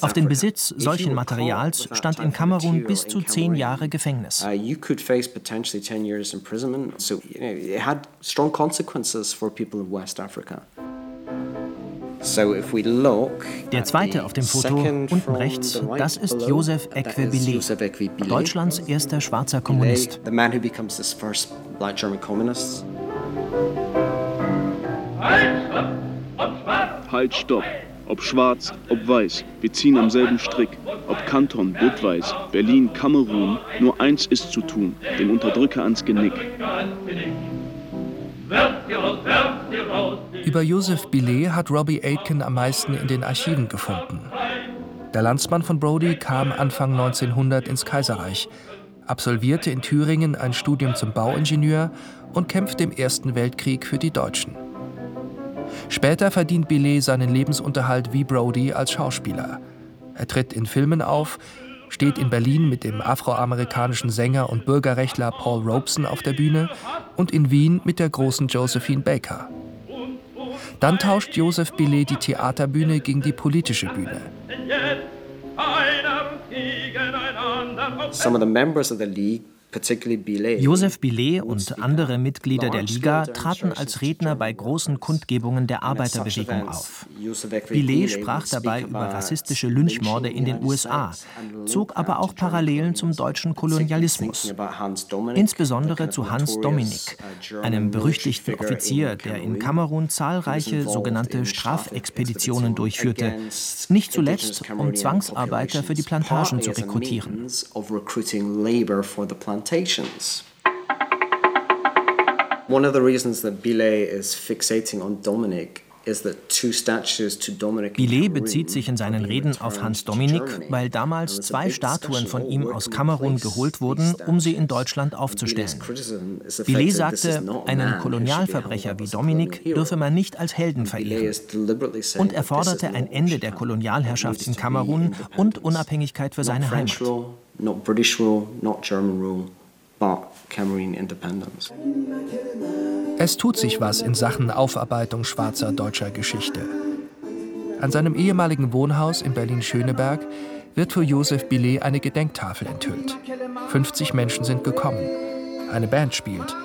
Auf den Besitz solchen Materials stand in Kamerun bis zu zehn Jahre Gefängnis. Der zweite auf dem Foto, unten rechts, das ist Joseph Equebile, Deutschlands erster schwarzer Kommunist. Halt, stopp! Ob schwarz, ob weiß, wir ziehen am selben Strick. Ob Kanton, Budweis, Berlin, Kamerun, nur eins ist zu tun, dem Unterdrücker ans Genick. Über Joseph Billet hat Robbie Aitken am meisten in den Archiven gefunden. Der Landsmann von Brody kam Anfang 1900 ins Kaiserreich, absolvierte in Thüringen ein Studium zum Bauingenieur und kämpfte im Ersten Weltkrieg für die Deutschen. Später verdient Billet seinen Lebensunterhalt wie Brody als Schauspieler. Er tritt in Filmen auf, steht in Berlin mit dem afroamerikanischen Sänger und Bürgerrechtler Paul Robeson auf der Bühne und in Wien mit der großen Josephine Baker. Dann tauscht Joseph Billet die Theaterbühne gegen die politische Bühne. Some of the members of the league Joseph Billet und andere Mitglieder der Liga traten als Redner bei großen Kundgebungen der Arbeiterbewegung auf. Billet sprach dabei über rassistische Lynchmorde in den USA, zog aber auch Parallelen zum deutschen Kolonialismus, insbesondere zu Hans Dominik, uh, einem berüchtigten Offizier, der in Kamerun zahlreiche sogenannte Strafexpeditionen durchführte, nicht zuletzt um Zwangsarbeiter für die Plantagen zu rekrutieren plantations. One of the reasons that Billet is fixating on Dominic Billet bezieht sich in seinen Reden auf Hans Dominik, weil damals zwei Statuen von ihm aus Kamerun geholt wurden, um sie in Deutschland aufzustellen. Billet sagte, einen Kolonialverbrecher wie Dominik dürfe man nicht als Helden verehren. Und er forderte ein Ende der Kolonialherrschaft in Kamerun und Unabhängigkeit für seine Heimat not British rule, not German rule, but Cameroon independence. Es tut sich was in Sachen Aufarbeitung schwarzer deutscher Geschichte. An seinem ehemaligen Wohnhaus in Berlin-Schöneberg wird für Joseph Billet eine Gedenktafel enthüllt. 50 Menschen sind gekommen. Eine Band spielt.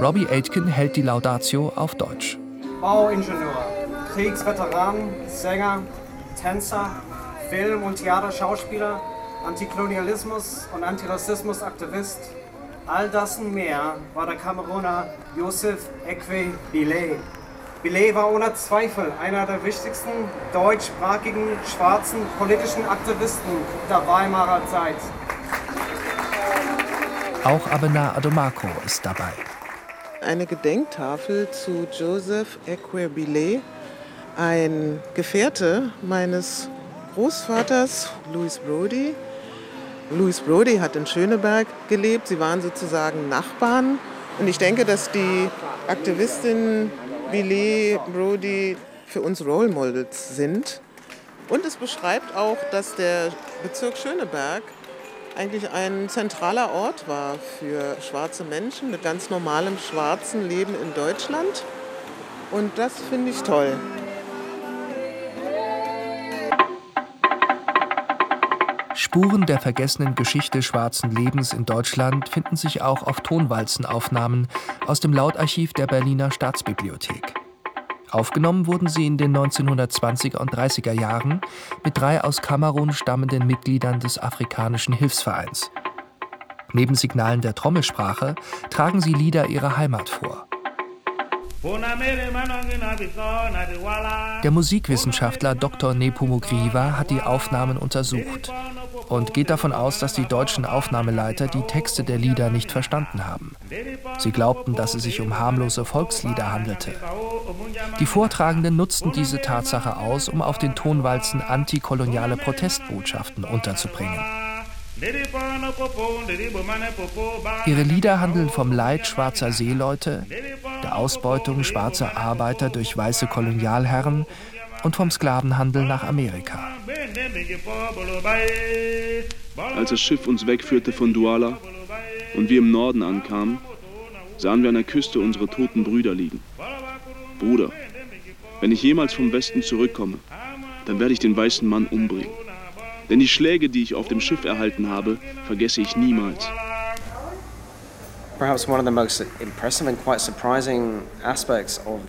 Robbie Aitken hält die Laudatio auf Deutsch. Bauingenieur, Kriegsveteran, Sänger, Tänzer, Film- und Theaterschauspieler, Antikolonialismus- und Antirassismus-Aktivist. All das und mehr war der Kameruner Joseph Ekwe Billet. Billet war ohne Zweifel einer der wichtigsten deutschsprachigen schwarzen politischen Aktivisten der Weimarer Zeit. Auch Abena Adomako ist dabei. Eine Gedenktafel zu Joseph Ekwe Billet, ein Gefährte meines Großvaters Louis Brody, Louis Brody hat in Schöneberg gelebt. Sie waren sozusagen Nachbarn. Und ich denke, dass die Aktivistin Billet Brody für uns Role Models sind. Und es beschreibt auch, dass der Bezirk Schöneberg eigentlich ein zentraler Ort war für schwarze Menschen mit ganz normalem schwarzen Leben in Deutschland. Und das finde ich toll. Spuren der vergessenen Geschichte schwarzen Lebens in Deutschland finden sich auch auf Tonwalzenaufnahmen aus dem Lautarchiv der Berliner Staatsbibliothek. Aufgenommen wurden sie in den 1920er und 30er Jahren mit drei aus Kamerun stammenden Mitgliedern des Afrikanischen Hilfsvereins. Neben Signalen der Trommelsprache tragen sie Lieder ihrer Heimat vor. Der Musikwissenschaftler Dr. Nepomukriva hat die Aufnahmen untersucht und geht davon aus, dass die deutschen Aufnahmeleiter die Texte der Lieder nicht verstanden haben. Sie glaubten, dass es sich um harmlose Volkslieder handelte. Die Vortragenden nutzten diese Tatsache aus, um auf den Tonwalzen antikoloniale Protestbotschaften unterzubringen. Ihre Lieder handeln vom Leid schwarzer Seeleute, der Ausbeutung schwarzer Arbeiter durch weiße Kolonialherren und vom Sklavenhandel nach Amerika. Als das Schiff uns wegführte von Douala und wir im Norden ankamen, sahen wir an der Küste unsere toten Brüder liegen. Bruder, wenn ich jemals vom Westen zurückkomme, dann werde ich den weißen Mann umbringen. Denn die Schläge, die ich auf dem Schiff erhalten habe, vergesse ich niemals.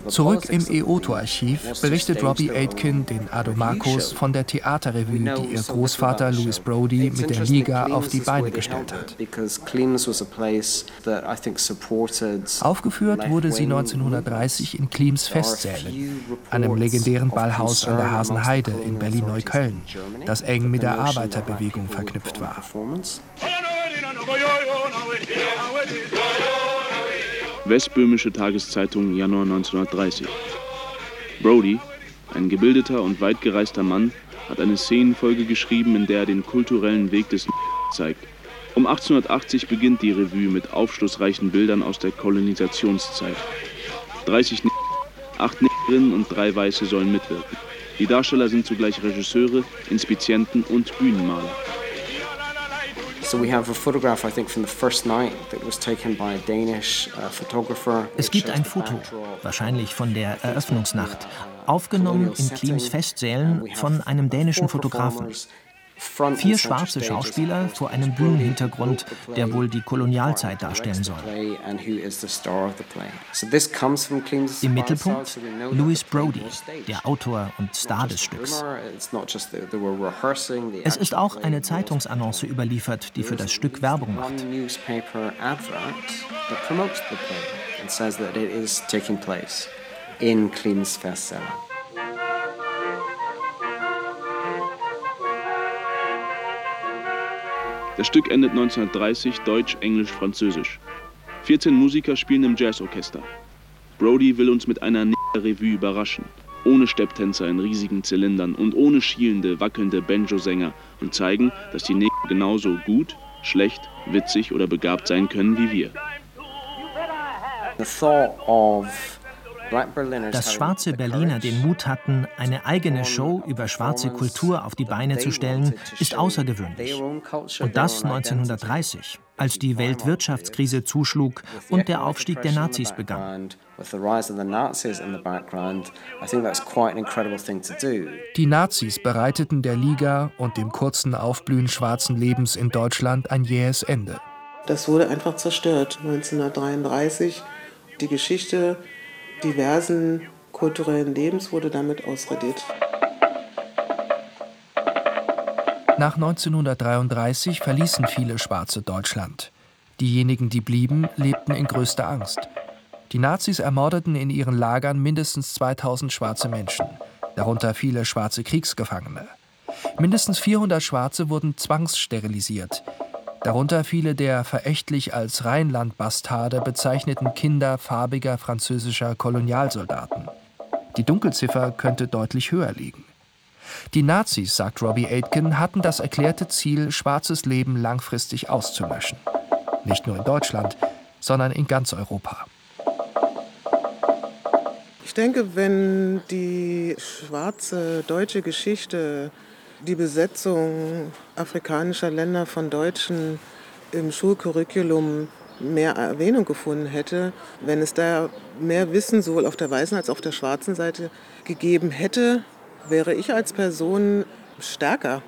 Zurück im EOTO-Archiv berichtet Robbie Aitken den Adomakos von der Theaterrevue, die ihr Großvater Louis Brody mit der Liga auf die Beine gestellt hat. Aufgeführt wurde sie 1930 in Klims Festsälen, einem legendären Ballhaus an der Hasenheide in Berlin-Neukölln, das eng mit der Arbeiterbewegung verknüpft war. Westböhmische Tageszeitung, Januar 1930. Brody, ein gebildeter und weit gereister Mann, hat eine Szenenfolge geschrieben, in der er den kulturellen Weg des zeigt. Um 1880 beginnt die Revue mit aufschlussreichen Bildern aus der Kolonisationszeit. 30 acht Negerinnen und drei Weiße sollen mitwirken. Die Darsteller sind zugleich Regisseure, Inspizienten und Bühnenmaler. Es gibt ein Foto, wahrscheinlich von der Eröffnungsnacht, aufgenommen in Klims Festsälen von einem dänischen Fotografen. Vier schwarze Schauspieler vor einem Bühnenhintergrund, der wohl die Kolonialzeit darstellen soll. Im Mittelpunkt Louis Brody, der Autor und Star des Stücks. Es ist auch eine Zeitungsannonce überliefert, die für das Stück Werbung macht. in Klims Festsaal. Das Stück endet 1930 Deutsch, Englisch, Französisch. 14 Musiker spielen im Jazzorchester. Brody will uns mit einer Revue überraschen. Ohne Stepptänzer in riesigen Zylindern und ohne schielende, wackelnde Banjo-Sänger und zeigen, dass die Neger genauso gut, schlecht, witzig oder begabt sein können wie wir. The thought of dass schwarze Berliner den Mut hatten, eine eigene Show über schwarze Kultur auf die Beine zu stellen, ist außergewöhnlich. Und das 1930, als die Weltwirtschaftskrise zuschlug und der Aufstieg der Nazis begann. Die Nazis bereiteten der Liga und dem kurzen Aufblühen schwarzen Lebens in Deutschland ein jähes Ende. Das wurde einfach zerstört 1933. Die Geschichte diversen kulturellen Lebens wurde damit ausradiert. Nach 1933 verließen viele Schwarze Deutschland. Diejenigen, die blieben, lebten in größter Angst. Die Nazis ermordeten in ihren Lagern mindestens 2000 schwarze Menschen, darunter viele schwarze Kriegsgefangene. Mindestens 400 Schwarze wurden zwangssterilisiert, darunter viele der verächtlich als Rheinland-Bastarde bezeichneten Kinder farbiger französischer Kolonialsoldaten. Die Dunkelziffer könnte deutlich höher liegen. Die Nazis, sagt Robbie Aitken, hatten das erklärte Ziel, schwarzes Leben langfristig auszulöschen. Nicht nur in Deutschland, sondern in ganz Europa. Ich denke, wenn die schwarze deutsche Geschichte die Besetzung afrikanischer Länder von Deutschen im Schulcurriculum mehr Erwähnung gefunden hätte, wenn es da mehr Wissen sowohl auf der weißen als auch auf der schwarzen Seite gegeben hätte, wäre ich als Person stärker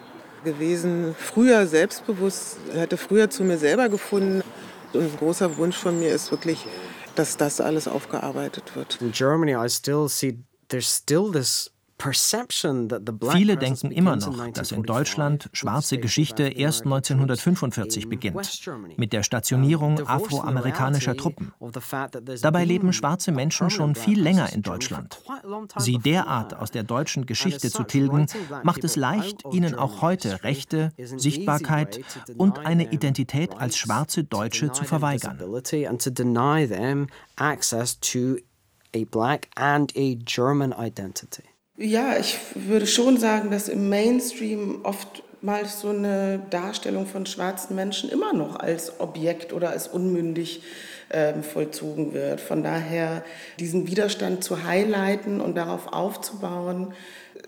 gewesen, früher selbstbewusst, hätte früher zu mir selber gefunden. Und ein großer Wunsch von mir ist wirklich, dass das alles aufgearbeitet wird. In Germany I still see there's still this Viele denken immer noch, dass in Deutschland schwarze Geschichte erst 1945 beginnt, mit der Stationierung afroamerikanischer Truppen. Dabei leben schwarze Menschen schon viel länger in Deutschland. Sie derart aus der deutschen Geschichte zu tilgen, macht es leicht, ihnen auch heute Rechte, Sichtbarkeit und eine Identität als schwarze Deutsche zu verweigern. a black and a German identity. Ja, ich würde schon sagen, dass im Mainstream oftmals so eine Darstellung von schwarzen Menschen immer noch als Objekt oder als unmündig äh, vollzogen wird. Von daher diesen Widerstand zu highlighten und darauf aufzubauen,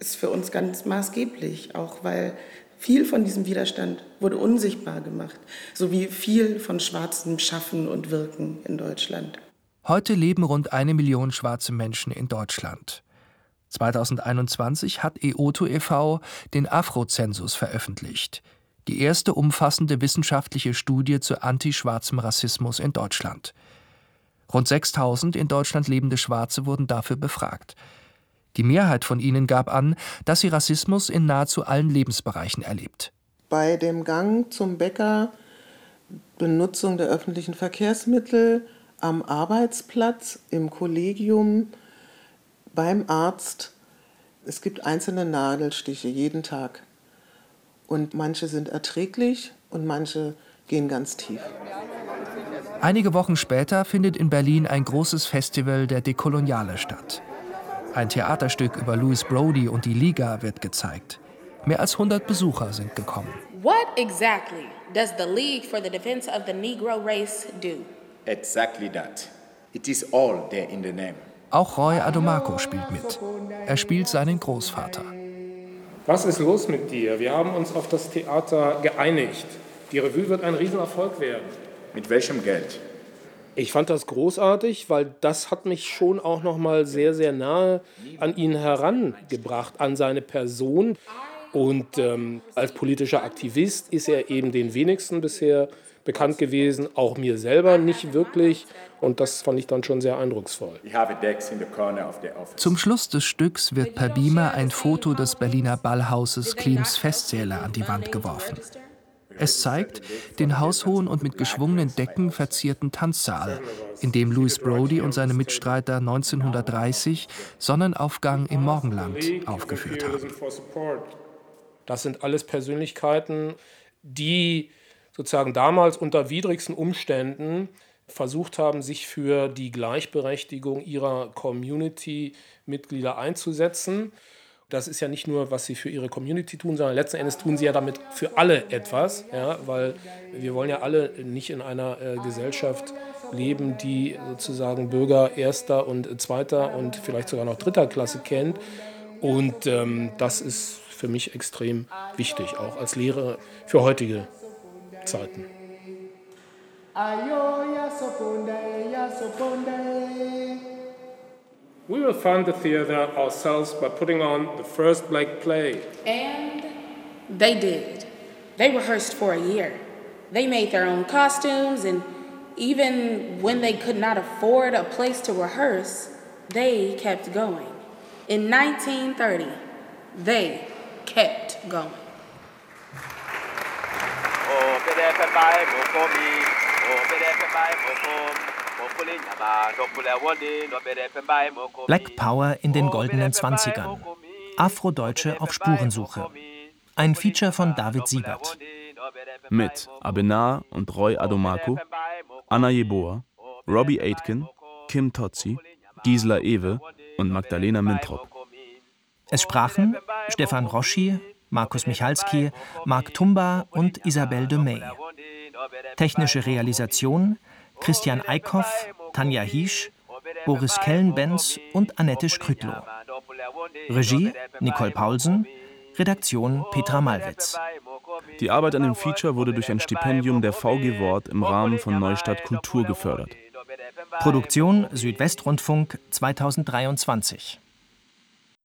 ist für uns ganz maßgeblich, auch weil viel von diesem Widerstand wurde unsichtbar gemacht, so wie viel von schwarzem Schaffen und Wirken in Deutschland. Heute leben rund eine Million schwarze Menschen in Deutschland. 2021 hat EOTO e.V. den Afrozensus veröffentlicht, die erste umfassende wissenschaftliche Studie zu antischwarzem Rassismus in Deutschland. Rund 6000 in Deutschland lebende Schwarze wurden dafür befragt. Die Mehrheit von ihnen gab an, dass sie Rassismus in nahezu allen Lebensbereichen erlebt. Bei dem Gang zum Bäcker, Benutzung der öffentlichen Verkehrsmittel, am Arbeitsplatz, im Kollegium, beim Arzt. Es gibt einzelne Nadelstiche jeden Tag. Und manche sind erträglich und manche gehen ganz tief. Einige Wochen später findet in Berlin ein großes Festival der Dekoloniale statt. Ein Theaterstück über Louis Brody und die Liga wird gezeigt. Mehr als 100 Besucher sind gekommen. What exactly does the League for the Defense of the Negro Race do? Exactly that. It is all there in the name. Auch Roy Adomako spielt mit. Er spielt seinen Großvater. Was ist los mit dir? Wir haben uns auf das Theater geeinigt. Die Revue wird ein Riesenerfolg werden. Mit welchem Geld? Ich fand das großartig, weil das hat mich schon auch noch mal sehr, sehr nahe an ihn herangebracht, an seine Person. Und ähm, als politischer Aktivist ist er eben den wenigsten bisher bekannt gewesen, auch mir selber nicht wirklich. Und das fand ich dann schon sehr eindrucksvoll. Zum Schluss des Stücks wird per Beamer ein Foto des Berliner Ballhauses Klims Festsäle an die Wand geworfen. Es zeigt den haushohen und mit geschwungenen Decken verzierten Tanzsaal, in dem Louis Brody und seine Mitstreiter 1930 Sonnenaufgang im Morgenland aufgeführt haben. Das sind alles Persönlichkeiten, die sozusagen damals unter widrigsten Umständen versucht haben, sich für die Gleichberechtigung ihrer Community-Mitglieder einzusetzen. Das ist ja nicht nur, was sie für ihre Community tun, sondern letzten Endes tun sie ja damit für alle etwas, ja, weil wir wollen ja alle nicht in einer äh, Gesellschaft leben, die sozusagen Bürger erster und zweiter und vielleicht sogar noch dritter Klasse kennt. Und ähm, das ist für mich extrem wichtig, auch als Lehrer für heutige Zeiten. We will fund the theater ourselves by putting on the first black play. And they did. They rehearsed for a year. They made their own costumes, and even when they could not afford a place to rehearse, they kept going. In 1930, they kept going. Black Power in den goldenen Zwanzigern. Afrodeutsche auf Spurensuche. Ein Feature von David Siebert. Mit Abenar und Roy Adomako, Anna Jeboa, Robbie Aitken, Kim Totzi, Gisela Ewe und Magdalena Mintrop. Es sprachen Stefan Roschi, Markus Michalski, Marc Tumba und Isabelle de May. Technische Realisation Christian Eickhoff, Tanja Hiesch, Boris Kellenbenz und Annette Skrütlow. Regie Nicole Paulsen, Redaktion Petra Malwitz. Die Arbeit an dem Feature wurde durch ein Stipendium der VG Wort im Rahmen von Neustadt Kultur gefördert. Produktion Südwestrundfunk 2023